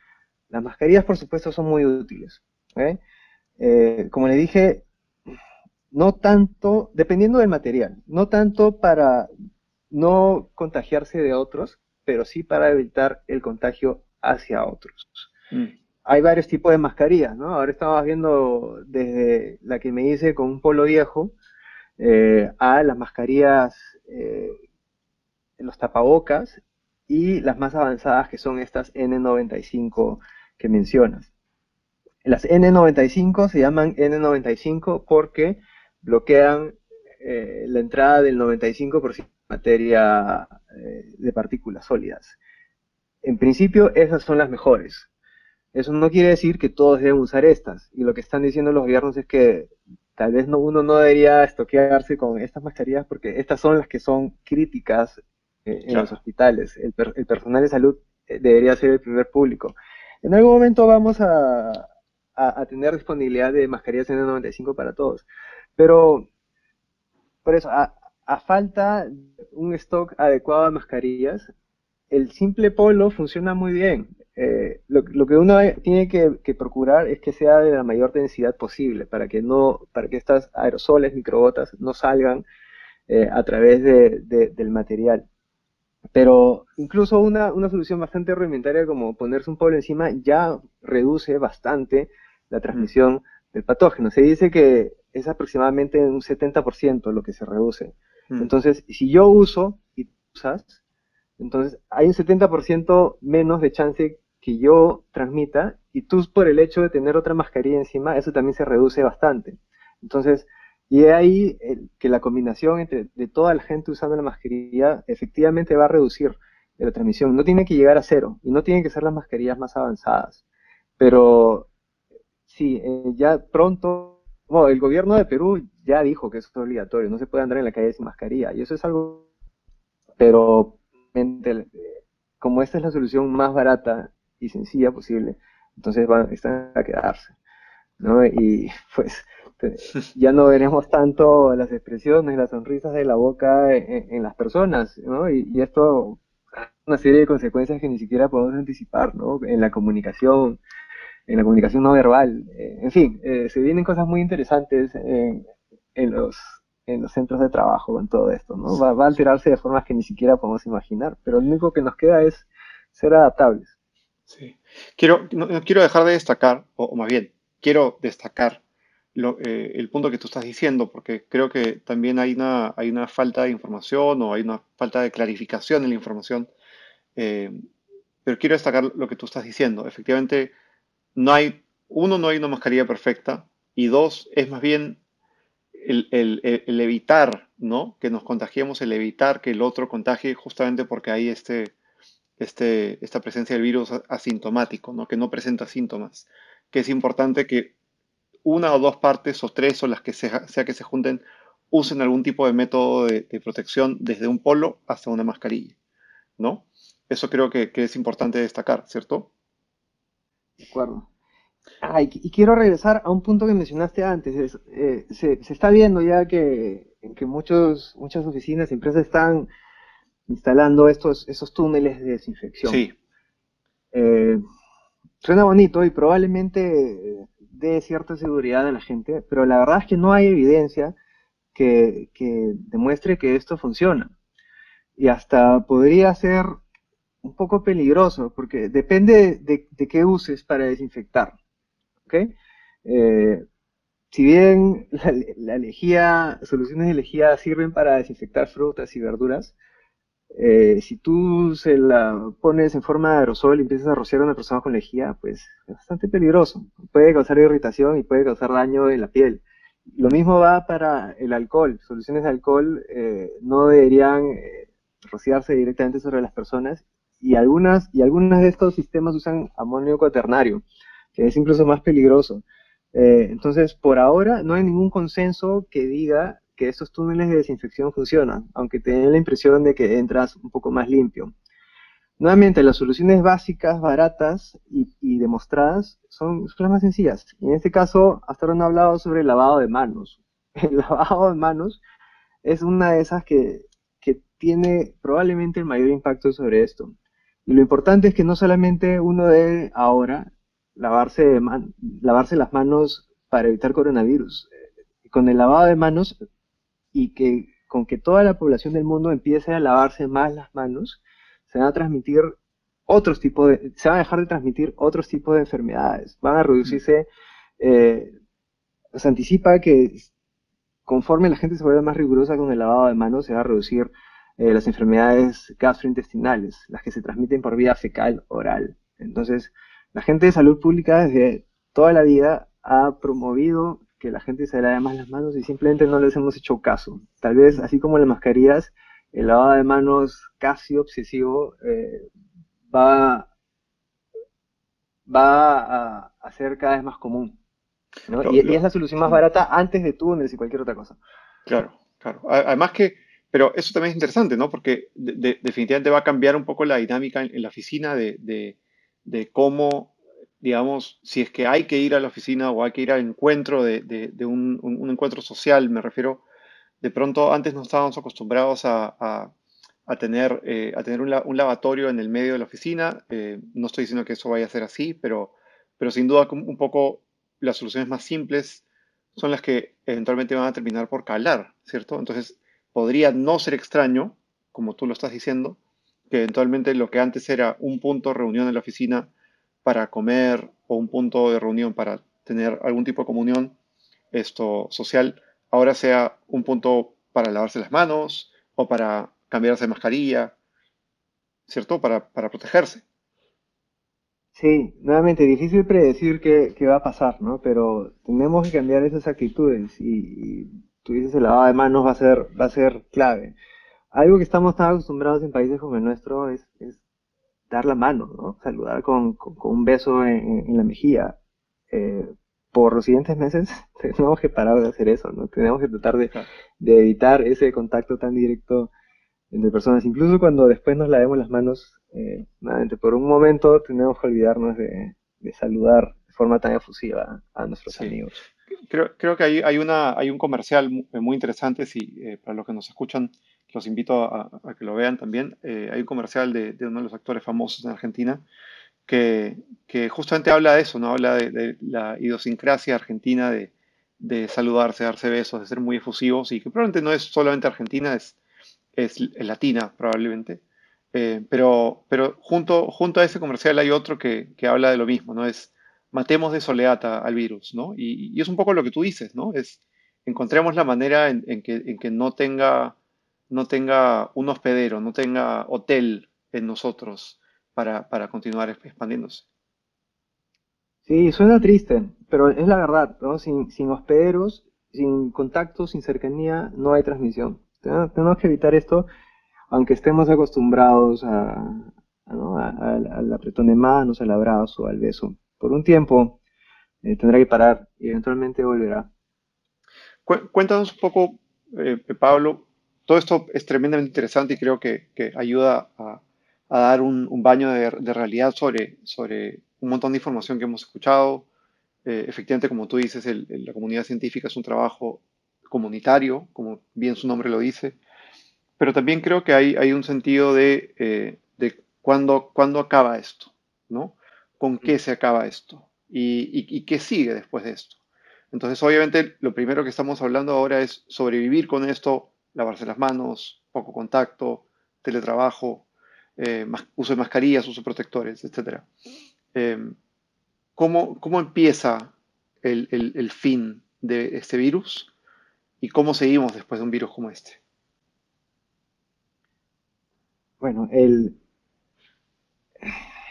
las mascarillas, por supuesto, son muy útiles. Eh, como le dije, no tanto, dependiendo del material, no tanto para no contagiarse de otros, pero sí para evitar el contagio hacia otros. Mm. Hay varios tipos de mascarillas, ¿no? Ahora estamos viendo desde la que me hice con un polo viejo eh, a las mascarillas, eh, los tapabocas y las más avanzadas que son estas N95 que mencionas. Las N95 se llaman N95 porque bloquean eh, la entrada del 95% de materia eh, de partículas sólidas. En principio, esas son las mejores. Eso no quiere decir que todos deben usar estas. Y lo que están diciendo los gobiernos es que tal vez no, uno no debería estoquearse con estas mascarillas porque estas son las que son críticas eh, en los hospitales. El, el, personal de salud debería ser el primer público. En algún momento vamos a, a, tener disponibilidad de mascarillas N95 para todos, pero por eso, a, a falta un stock adecuado de mascarillas, el simple polo funciona muy bien. Eh, lo, que uno tiene que, procurar es que sea de la mayor densidad posible para que no, para que estas aerosoles, microbotas, no salgan eh, a través del material. Pero incluso una, una, solución bastante rudimentaria como ponerse un polo encima ya reduce bastante la transmisión del patógeno. Se dice que es aproximadamente un 70% lo que se reduce. Entonces, si yo uso y usas, entonces hay un 70% menos de chance que yo transmita y tú por el hecho de tener otra mascarilla encima, eso también se reduce bastante. Entonces, y ahí que la combinación entre de toda la gente usando la mascarilla efectivamente va a reducir la transmisión. No tiene que llegar a cero y no tienen que ser las mascarillas más avanzadas. Pero sí, eh, ya pronto, bueno, el gobierno de Perú ya dijo que eso es obligatorio, no se puede andar en la calle sin mascarilla y eso es algo, pero como esta es la solución más barata y sencilla posible, entonces van, están a quedarse. ¿no? Y pues ya no veremos tanto las expresiones, las sonrisas de la boca en, las personas, ¿no? Y, y esto una serie de consecuencias que ni siquiera podemos anticipar, ¿no? En la comunicación, en la comunicación no verbal, eh, en fin, eh, se vienen cosas muy interesantes en, en, los, en los centros de trabajo en todo esto, ¿no? Va, va, a alterarse de formas que ni siquiera podemos imaginar, pero lo único que nos queda es ser adaptables. Quiero, no, quiero dejar de destacar, o, más bien, quiero destacar eh, el punto que tú estás diciendo, porque creo que también hay una, hay una falta de información o hay una falta de clarificación en la información. Eh, pero quiero destacar lo que tú estás diciendo. Efectivamente, no hay, uno, no hay una mascarilla perfecta, y dos, es más bien el, el, evitar, ¿no? Que nos contagiemos, el evitar que el otro contagie, justamente porque hay este, este, esta presencia del virus asintomático, ¿no? que no presenta síntomas, que es importante que una o dos partes o tres o las que sea, sea que se junten usen algún tipo de método de, protección desde un polo hasta una mascarilla, ¿no? Eso creo que, es importante destacar, ¿cierto? De acuerdo. Ah, y, quiero regresar a un punto que mencionaste antes. Eh, se, está viendo ya que, que muchos, muchas oficinas y empresas están instalando estos, esos túneles de desinfección. Sí. Eh, suena bonito y probablemente dé cierta seguridad a la gente, pero la verdad es que no hay evidencia que, demuestre que esto funciona. Y hasta podría ser un poco peligroso, porque depende de, qué uses para desinfectar. Eh, si bien la, lejía, soluciones de lejía sirven para desinfectar frutas y verduras, eh, si tú se la pones en forma de aerosol y empiezas a rociar a una persona con lejía, pues es bastante peligroso. Puede causar irritación y puede causar daño en la piel. Lo mismo va para el alcohol. Soluciones de alcohol eh, no deberían eh, rociarse directamente sobre las personas y algunas, y algunas de estos sistemas usan amonio cuaternario, que es incluso más peligroso. entonces, por ahora no hay ningún consenso que diga que estos túneles de desinfección funcionan, aunque te den la impresión de que entras un poco más limpio. Nuevamente, las soluciones básicas, baratas y, demostradas son, las más sencillas. En este caso, hasta ahora no he hablado sobre el lavado de manos. El lavado de manos es una de esas que, tiene probablemente el mayor impacto sobre esto. Y lo importante es que no solamente uno debe ahora lavarse, lavarse las manos para evitar coronavirus. Con el lavado de manos y que con que toda la población del mundo empiece a lavarse más las manos, se van a transmitir otros tipos de, se van a dejar de transmitir otros tipos de enfermedades, van a reducirse, eh, se anticipa que conforme la gente se vuelva más rigurosa con el lavado de manos, se va a reducir eh, las enfermedades gastrointestinales, las que se transmiten por vía fecal oral. Entonces, la gente de salud pública desde toda la vida ha promovido que la gente se lave más las manos y simplemente no les hemos hecho caso. Tal vez, así como las mascarillas, el lavado de manos casi obsesivo eh, va, va a, ser cada vez más común. y, es la solución más barata antes de túneles y cualquier otra cosa. Claro, claro. Además que, pero eso también es interesante, ¿no? Porque definitivamente va a cambiar un poco la dinámica en, la oficina de, cómo, digamos, si es que hay que ir a la oficina o hay que ir al encuentro de, un, encuentro social, me refiero, de pronto antes no estábamos acostumbrados a, tener, eh, a tener un, lavatorio en el medio de la oficina. Eh, no estoy diciendo que eso vaya a ser así, pero, pero sin duda un poco las soluciones más simples son las que eventualmente van a terminar por calar, ¿cierto? Entonces, podría no ser extraño, como tú lo estás diciendo, que eventualmente lo que antes era un punto de reunión en la oficina para comer o un punto de reunión para tener algún tipo de comunión esto social, ahora sea un punto para lavarse las manos o para cambiarse de mascarilla, ¿cierto? Para, para protegerse. Sí, nuevamente difícil predecir qué, qué va a pasar, ¿no? Pero tenemos que cambiar esas actitudes y, tú dices el lavado de manos va a ser, va a ser clave. Algo que estamos tan acostumbrados en países como el nuestro es, es dar la mano, ¿no? Saludar con, con, un beso en, en la mejilla. Eh, por los siguientes meses tenemos que parar de hacer eso, ¿no? Tenemos que tratar de, de evitar ese contacto tan directo entre personas, incluso cuando después nos lavemos las manos, eh, por un momento tenemos que olvidarnos de, saludar de forma tan efusiva a nuestros amigos. Creo, creo que hay, hay, una, hay un comercial muy, interesante, si, eh, para los que nos escuchan, los invito a, que lo vean también. Eh, hay un comercial de, uno de los actores famosos en Argentina que, que justamente habla de eso, ¿no? habla de, la idiosincrasia argentina de, de saludarse, darse besos, de ser muy efusivos y que probablemente no es solamente Argentina, es es, latina probablemente. Eh, pero pero junto, junto a ese comercial hay otro que, habla de lo mismo, ¿no? Es matemos de soleata al virus, ¿no? Y, es un poco lo que tú dices, ¿no? Es encontremos la manera en, que, en que no tenga, no tenga un hospedero, no tenga hotel en nosotros para, para continuar expandiéndose. Sí, suena triste, pero es la verdad, ¿no? Sin, sin hospederos, sin contacto, sin cercanía, no hay transmisión. Tenemos que evitar esto, aunque estemos acostumbrados a, al apretón de manos, al abrazo, al beso. Por un tiempo eh, tendrá que parar y eventualmente volverá. Cuéntanos un poco, eh, Pablo, todo esto es tremendamente interesante y creo que, ayuda a, dar un, baño de, realidad sobre, sobre un montón de información que hemos escuchado. Eh, efectivamente, como tú dices, la comunidad científica es un trabajo comunitario, como bien su nombre lo dice, pero también creo que hay, hay un sentido de, eh, de cuándo, acaba esto, ¿no? ¿Con qué se acaba esto? Y, qué sigue después de esto? Entonces, obviamente, lo primero que estamos hablando ahora es sobrevivir con esto, lavarse las manos, poco contacto, teletrabajo, eh, uso de mascarillas, uso de protectores, etc. Eh, ¿cómo, empieza el, el, fin de este virus? ¿Y cómo seguimos después de un virus como este? Bueno, el,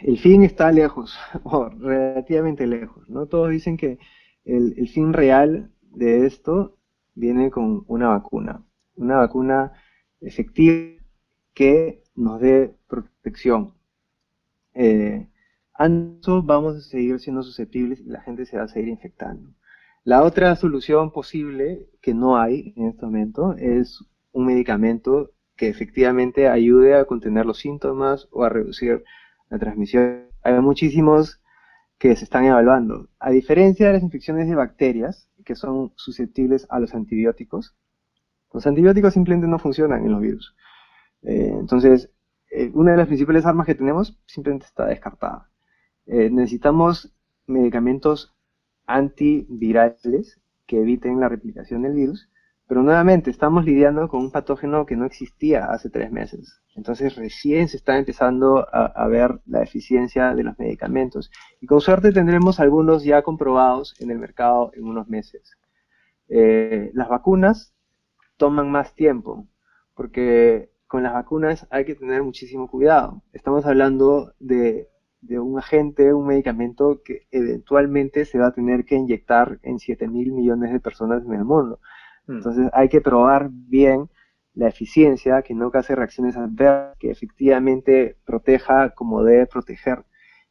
el fin está lejos, o relativamente lejos, ¿no? Todos dicen que el, el, fin real de esto viene con una vacuna, una vacuna efectiva que nos dé protección. Eh, antes vamos a seguir siendo susceptibles y la gente se va a seguir infectando. La otra solución posible que no hay en este momento es un medicamento que efectivamente ayude a contener los síntomas o a reducir la transmisión. Hay muchísimos que se están evaluando. A diferencia de las infecciones de bacterias, que son susceptibles a los antibióticos, los antibióticos simplemente no funcionan en los virus. Eh, entonces, eh, una de las principales armas que tenemos simplemente está descartada. Eh, necesitamos medicamentos antivirales que eviten la replicación del virus, pero nuevamente estamos lidiando con un patógeno que no existía hace tres meses. Entonces recién se está empezando a, ver la eficiencia de los medicamentos y con suerte tendremos algunos ya comprobados en el mercado en unos meses. Las vacunas toman más tiempo porque con las vacunas hay que tener muchísimo cuidado. Estamos hablando de de un agente, un medicamento que eventualmente se va a tener que inyectar en 7 mil millones de personas en el mundo. Mm. Entonces hay que probar bien la eficiencia, que no cause reacciones adversas, que efectivamente proteja como debe proteger.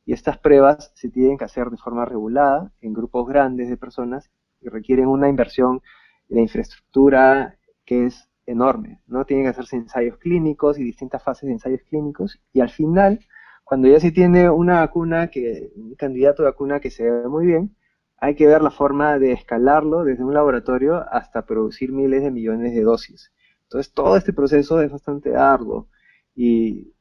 Y estas pruebas se tienen que hacer de forma regulada en grupos grandes de personas y requieren una inversión de infraestructura que es enorme, ¿no? Tienen que hacerse ensayos clínicos y distintas fases de ensayos clínicos y al final, cuando ya se tiene una vacuna, que, un candidato de vacuna que se ve muy bien, hay que ver la forma de escalarlo desde un laboratorio hasta producir miles de millones de dosis. Entonces todo este proceso es bastante arduo y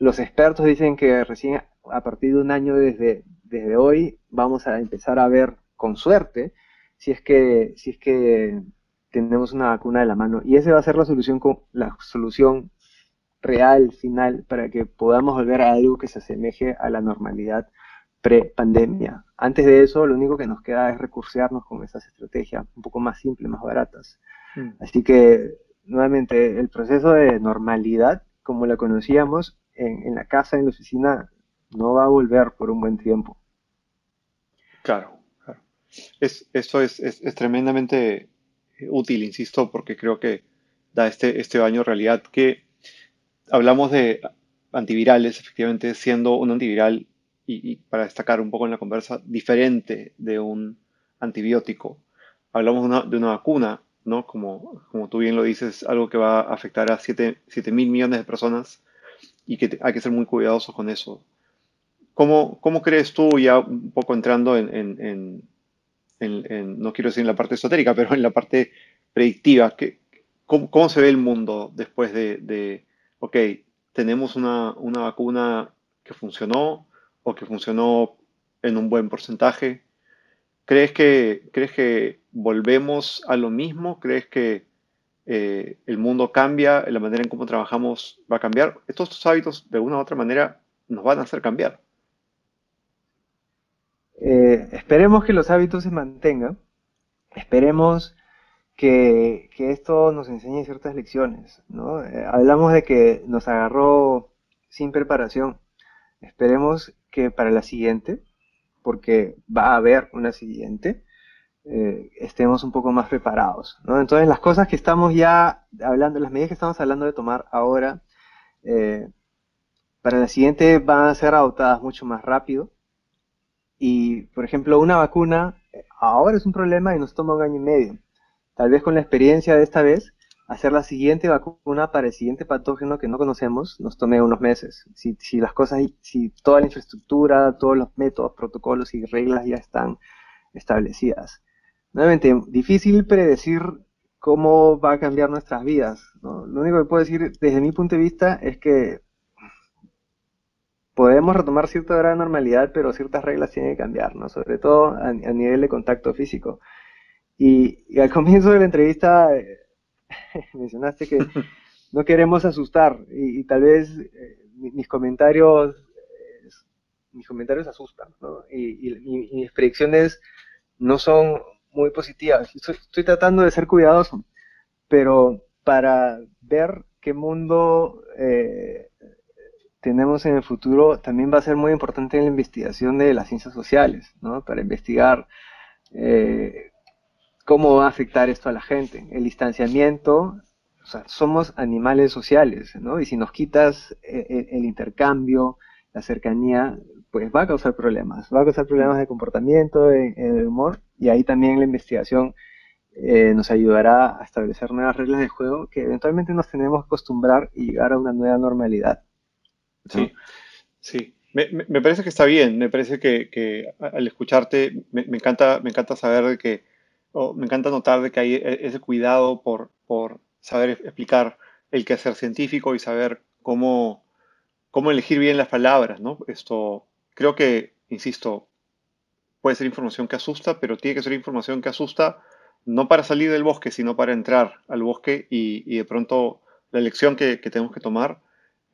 los expertos dicen que recién a partir de un año desde, desde hoy vamos a empezar a ver con suerte si es que, si es que tenemos una vacuna de la mano. Y esa va a ser la solución, la solución real, final, para que podamos volver a algo que se asemeje a la normalidad pre-pandemia. Antes de eso, lo único que nos queda es recursearnos con esas estrategias un poco más simples, más baratas. Mm. Así que, nuevamente, el proceso de normalidad, como la conocíamos en, la casa, en la oficina, no va a volver por un buen tiempo. Claro, claro. Es, esto es, es tremendamente útil, insisto, porque creo que da este, este baño realidad que hablamos de antivirales, efectivamente, siendo un antiviral, y, para destacar un poco en la conversa, diferente de un antibiótico. Hablamos de una, vacuna, ¿no? Como, como tú bien lo dices, algo que va a afectar a 7 mil millones de personas y que hay que ser muy cuidadosos con eso. ¿Cómo, ¿Cómo, crees tú, ya un poco entrando en, no quiero decir en la parte esotérica, pero en la parte predictiva, que, cómo, se ve el mundo después de, ok, tenemos una, vacuna que funcionó o que funcionó en un buen porcentaje? ¿Crees que, ¿Crees que volvemos a lo mismo? ¿Crees que eh, el mundo cambia? ¿La manera en cómo trabajamos va a cambiar? Estos hábitos, de una u otra manera, nos van a hacer cambiar. Eh, esperemos que los hábitos se mantengan, esperemos que, esto nos enseñe ciertas lecciones, ¿no? Eh, hablamos de que nos agarró sin preparación, esperemos que para la siguiente, porque va a haber una siguiente, eh, estemos un poco más preparados, ¿no? Entonces las cosas que estamos ya hablando, las medidas que estamos hablando de tomar ahora, para la siguiente van a ser adoptadas mucho más rápido, y, por ejemplo, una vacuna ahora es un problema y nos toma un año y medio. Tal vez con la experiencia de esta vez, hacer la siguiente vacuna para el siguiente patógeno que no conocemos nos tome unos meses. Si, si las cosas, si toda la infraestructura, todos los métodos, protocolos y reglas ya están establecidas. Nuevamente, difícil predecir cómo va a cambiar nuestras vidas. Lo único que puedo decir desde mi punto de vista es que podemos retomar cierta grado de normalidad, pero ciertas reglas tienen que cambiar, ¿no? Sobre todo a, nivel de contacto físico. Y, al comienzo de la entrevista eh, mencionaste que no queremos asustar y, tal vez eh, mis comentarios mis comentarios asustan, ¿no? Y, mis predicciones no son muy positivas. Estoy, tratando de ser cuidadoso, pero para ver qué mundo eh, tenemos en el futuro también va a ser muy importante en la investigación de las ciencias sociales, ¿no? Para investigar eh, cómo va a afectar esto a la gente. El distanciamiento, o sea, somos animales sociales, ¿no? Y si nos quitas eh, el, intercambio, la cercanía, pues va a causar problemas. Va a causar problemas de comportamiento, en, el humor, y ahí también la investigación eh, nos ayudará a establecer nuevas reglas de juego que eventualmente nos tenemos que acostumbrar y llegar a una nueva normalidad. Sí, sí. Me, parece que está bien, me parece que, al escucharte me, encanta, me encanta saber que, me encanta notar de que hay e, ese cuidado por, por saber explicar el quehacer científico y saber cómo, cómo elegir bien las palabras, ¿no? Esto, creo que, insisto, puede ser información que asusta, pero tiene que ser información que asusta no para salir del bosque, sino para entrar al bosque y, de pronto la lección que, que tenemos que tomar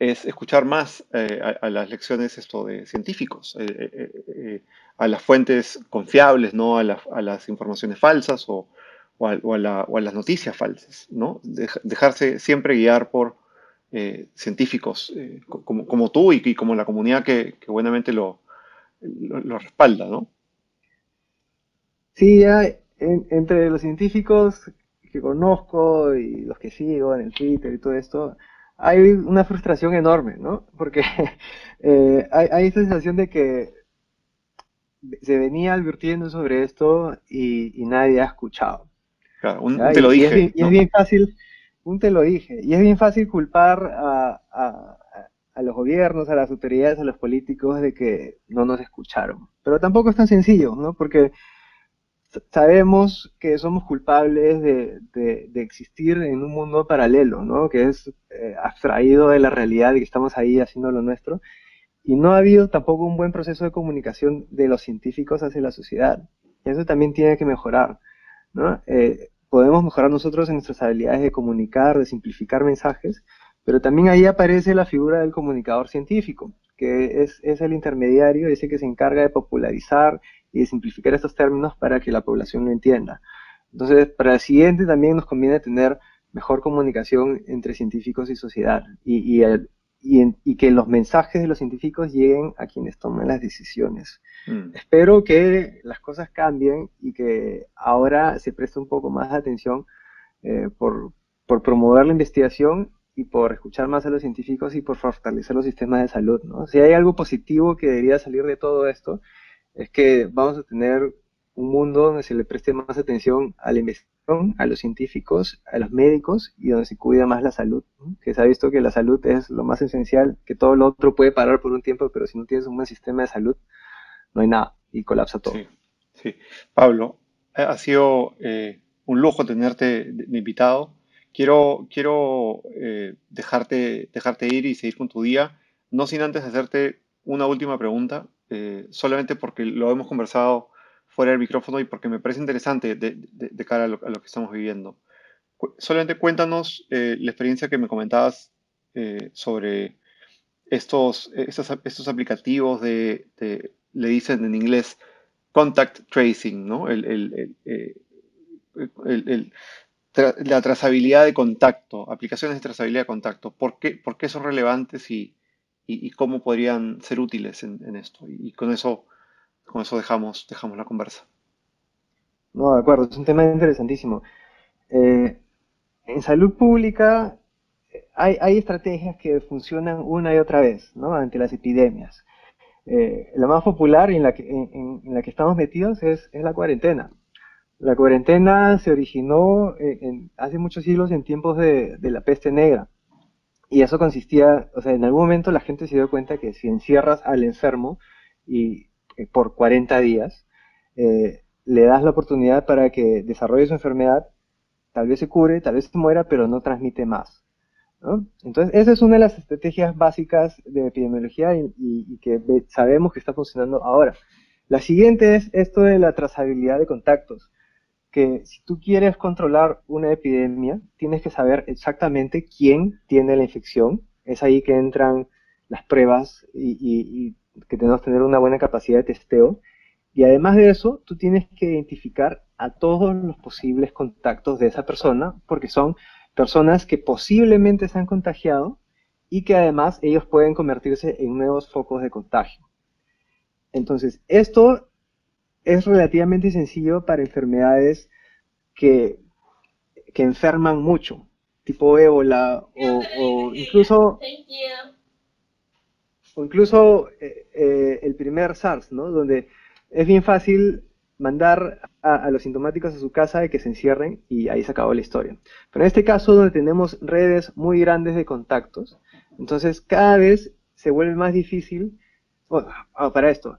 es escuchar más eh, a, las lecciones esto de científicos, eh, eh, a las fuentes confiables, ¿no? a, las informaciones falsas o, a, las noticias falsas, ¿no? dejarse siempre guiar por científicos como, tú y, como la comunidad que, buenamente lo, lo, respalda, ¿no? Sí, entre los científicos que conozco y los que sigo en el Twitter y todo esto, hay una frustración enorme, ¿no? Porque eh, hay, esta sensación de que se venía advirtiendo sobre esto y, nadie ha escuchado. Claro, un, te lo dije. Y es, bien, fácil, un te lo dije, y es bien fácil culpar a, a los gobiernos, a las autoridades, a los políticos de que no nos escucharon. Pero tampoco es tan sencillo, ¿no? Porque sabemos que somos culpables de, de, existir en un mundo paralelo, ¿no? Que es eh, abstraído de la realidad y que estamos ahí haciendo lo nuestro. Y no ha habido tampoco un buen proceso de comunicación de los científicos hacia la sociedad. Y eso también tiene que mejorar, ¿no? Eh, podemos mejorar nosotros en nuestras habilidades de comunicar, de simplificar mensajes, pero también ahí aparece la figura del comunicador científico, que es, es el intermediario, ese que se encarga de popularizar y de simplificar estos términos para que la población lo entienda. Entonces, para el siguiente también nos conviene tener mejor comunicación entre científicos y sociedad y, y, que los mensajes de los científicos lleguen a quienes toman las decisiones. Mm. Espero que las cosas cambien y que ahora se preste un poco más de atención eh, por, por promover la investigación y por escuchar más a los científicos y por fortalecer los sistemas de salud. ¿no? Si hay algo positivo que debería salir de todo esto, es que vamos a tener un mundo donde se le preste más atención a la investigación, a los científicos, a los médicos y donde se cuida más la salud. Que se ha visto que la salud es lo más esencial, que todo lo otro puede parar por un tiempo, pero si no tienes un buen sistema de salud, no hay nada y colapsa todo. Sí. Pablo, ha sido eh, un lujo tenerte invitado. Quiero, quiero eh, dejarte, dejarte ir y seguir con tu día, no sin antes hacerte una última pregunta, eh, solamente porque lo hemos conversado fuera del micrófono y porque me parece interesante de, cara a lo, que estamos viviendo. solamente cuéntanos eh, la experiencia que me comentabas sobre estos, estos, estos aplicativos de, le dicen en inglés, contact tracing, ¿no? el, el, el la trazabilidad de contacto, aplicaciones de trazabilidad de contacto, ¿por qué, por qué son relevantes y, y, cómo podrían ser útiles en, esto? Y, con eso, con eso dejamos, dejamos la conversa. No, de acuerdo, es un tema interesantísimo. Eh, en salud pública hay, hay, estrategias que funcionan una y otra vez ¿no? ante las epidemias. Eh, la más popular en la que, en, en la que estamos metidos es, la cuarentena. La cuarentena se originó eh, hace muchos siglos en tiempos de, la peste negra. Y eso consistía, o sea, en algún momento la gente se dio cuenta que si encierras al enfermo y eh, por 40 días, eh, le das la oportunidad para que desarrolle su enfermedad, tal vez se cure, tal vez se muera, pero no transmite más. Entonces, esa es una de las estrategias básicas de epidemiología y que sabemos que está funcionando ahora. La siguiente es esto de la trazabilidad de contactos que si tú quieres controlar una epidemia, tienes que saber exactamente quién tiene la infección. Es ahí que entran las pruebas y, que tenemos que tener una buena capacidad de testeo. Y además de eso, tú tienes que identificar a todos los posibles contactos de esa persona, porque son personas que posiblemente se han contagiado y que además ellos pueden convertirse en nuevos focos de contagio. Entonces, esto es relativamente sencillo para enfermedades que, que enferman mucho, tipo ébola o, incluso o incluso eh, eh, el primer SARS, ¿no? Donde es bien fácil mandar a, los sintomáticos a su casa y que se encierren y ahí se acabó la historia. Pero en este caso donde tenemos redes muy grandes de contactos, entonces cada vez se vuelve más difícil ah, para esto.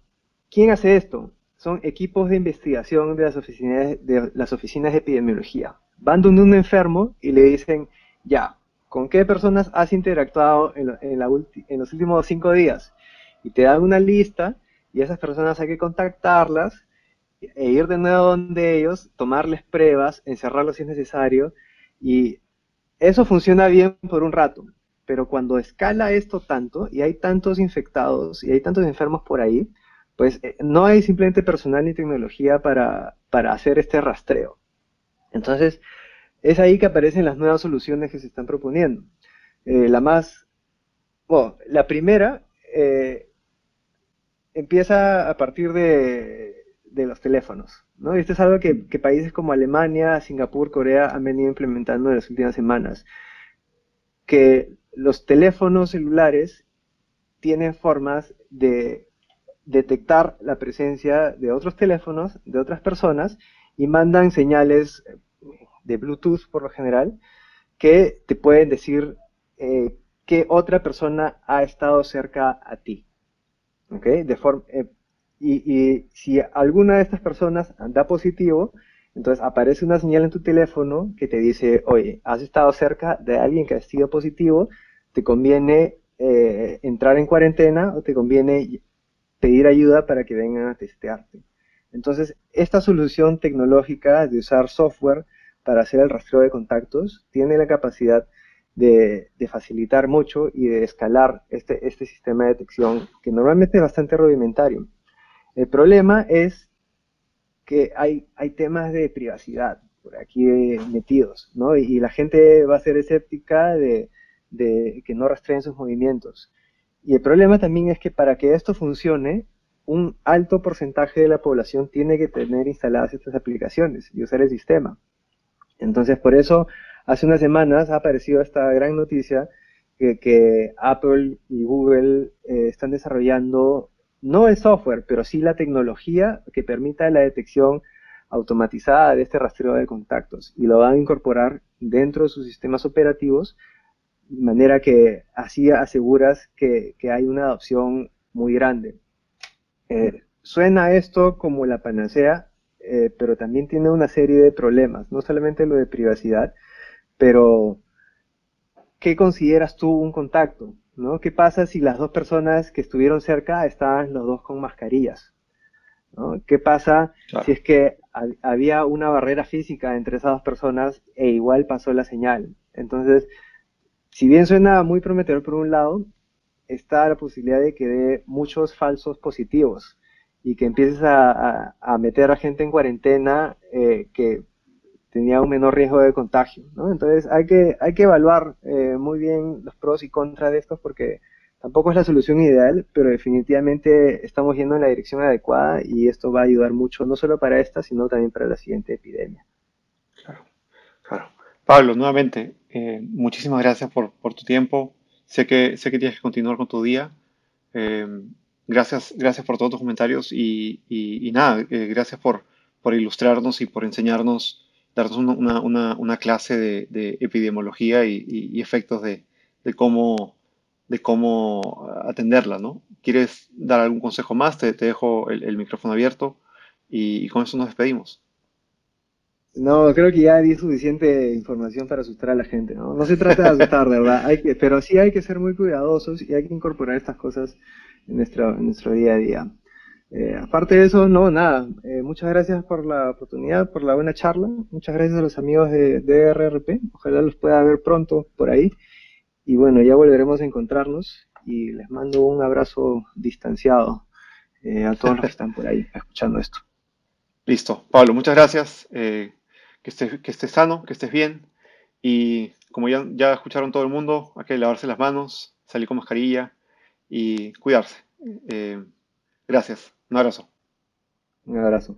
¿Quién hace esto? Son equipos de investigación de las oficinas de, las oficinas de epidemiología. Van donde un enfermo y le dicen, ya, ¿con qué personas has interactuado en, en los últimos cinco días? Y te dan una lista y esas personas hay que contactarlas e ir de nuevo donde ellos, tomarles pruebas, encerrarlos si es necesario. Y eso funciona bien por un rato. Pero cuando escala esto tanto y hay tantos infectados y hay tantos enfermos por ahí, pues eh, no hay simplemente personal ni tecnología para, hacer este rastreo. Entonces, es ahí que aparecen las nuevas soluciones que se están proponiendo. Eh, la más, bueno, la primera eh, empieza a partir de, los teléfonos, ¿no? esto es algo que, países como Alemania, Singapur, Corea han venido implementando en las últimas semanas. Que los teléfonos celulares tienen formas de detectar la presencia de otros teléfonos, de otras personas, y mandan señales de Bluetooth por lo general, que te pueden decir eh, que otra persona ha estado cerca a ti. ¿Ok? De eh, y, si alguna de estas personas da positivo, entonces aparece una señal en tu teléfono que te dice, oye, has estado cerca de alguien que ha sido positivo, te conviene eh, entrar en cuarentena o te conviene pedir ayuda para que vengan a testearte. Entonces, esta solución tecnológica de usar software para hacer el rastreo de contactos tiene la capacidad de, facilitar mucho y de escalar este, este sistema de detección que normalmente es bastante rudimentario. El problema es que hay, temas de privacidad por aquí metidos, ¿no? Y, la gente va a ser escéptica de, de que no rastreen sus movimientos. Y el problema también es que para que esto funcione, un alto porcentaje de la población tiene que tener instaladas estas aplicaciones y usar el sistema. Entonces, por eso, hace unas semanas ha aparecido esta gran noticia que, Apple y Google eh, están desarrollando no el software, pero sí la tecnología que permita la detección automatizada de este rastreo de contactos y lo van a incorporar dentro de sus sistemas operativos, de manera que así aseguras que, hay una adopción muy grande. Eh, suena esto como la panacea, eh, pero también tiene una serie de problemas, no solamente lo de privacidad, pero ¿qué consideras tú un contacto? ¿no? ¿Qué pasa si las dos personas que estuvieron cerca estaban los dos con mascarillas? ¿Qué pasa si es que había una barrera física entre esas dos personas e igual pasó la señal? Entonces, si bien suena muy prometedor por un lado, está la posibilidad de que dé muchos falsos positivos y que empieces a, meter a gente en cuarentena eh, que tenía un menor riesgo de contagio. Entonces hay que, hay que evaluar eh, muy bien los pros y contras de estos porque tampoco es la solución ideal, pero definitivamente estamos yendo en la dirección adecuada y esto va a ayudar mucho, no solo para esta, sino también para la siguiente epidemia. Claro, claro. Pablo, nuevamente, eh, muchísimas gracias por, tu tiempo. Sé que, sé que tienes que continuar con tu día. Eh, gracias, gracias por todos tus comentarios y, nada, gracias por, ilustrarnos y por enseñarnos darnos una, clase de, epidemiología y, efectos de, cómo, de cómo atenderla, ¿no? ¿Quieres dar algún consejo más? Te, dejo el, micrófono abierto y, con eso nos despedimos. No, creo que ya di suficiente información para asustar a la gente, ¿no? Se trata de asustar, ¿verdad? Pero sí hay que ser muy cuidadosos y hay que incorporar estas cosas en nuestro, día a día. Eh, aparte de eso, no, nada. Eh, muchas gracias por la oportunidad, por la buena charla. Muchas gracias a los amigos de, DRRP. Ojalá los pueda ver pronto por ahí. Y bueno, ya volveremos a encontrarnos y les mando un abrazo distanciado eh, a todos los que están por ahí escuchando esto. Listo. Pablo, muchas gracias que, esté, que estés sano, que estés bien. Y como ya, ya escucharon todo el mundo, hay que lavarse las manos, salir con mascarilla y cuidarse. Eh, gracias. Un abrazo. Un abrazo.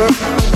Reason.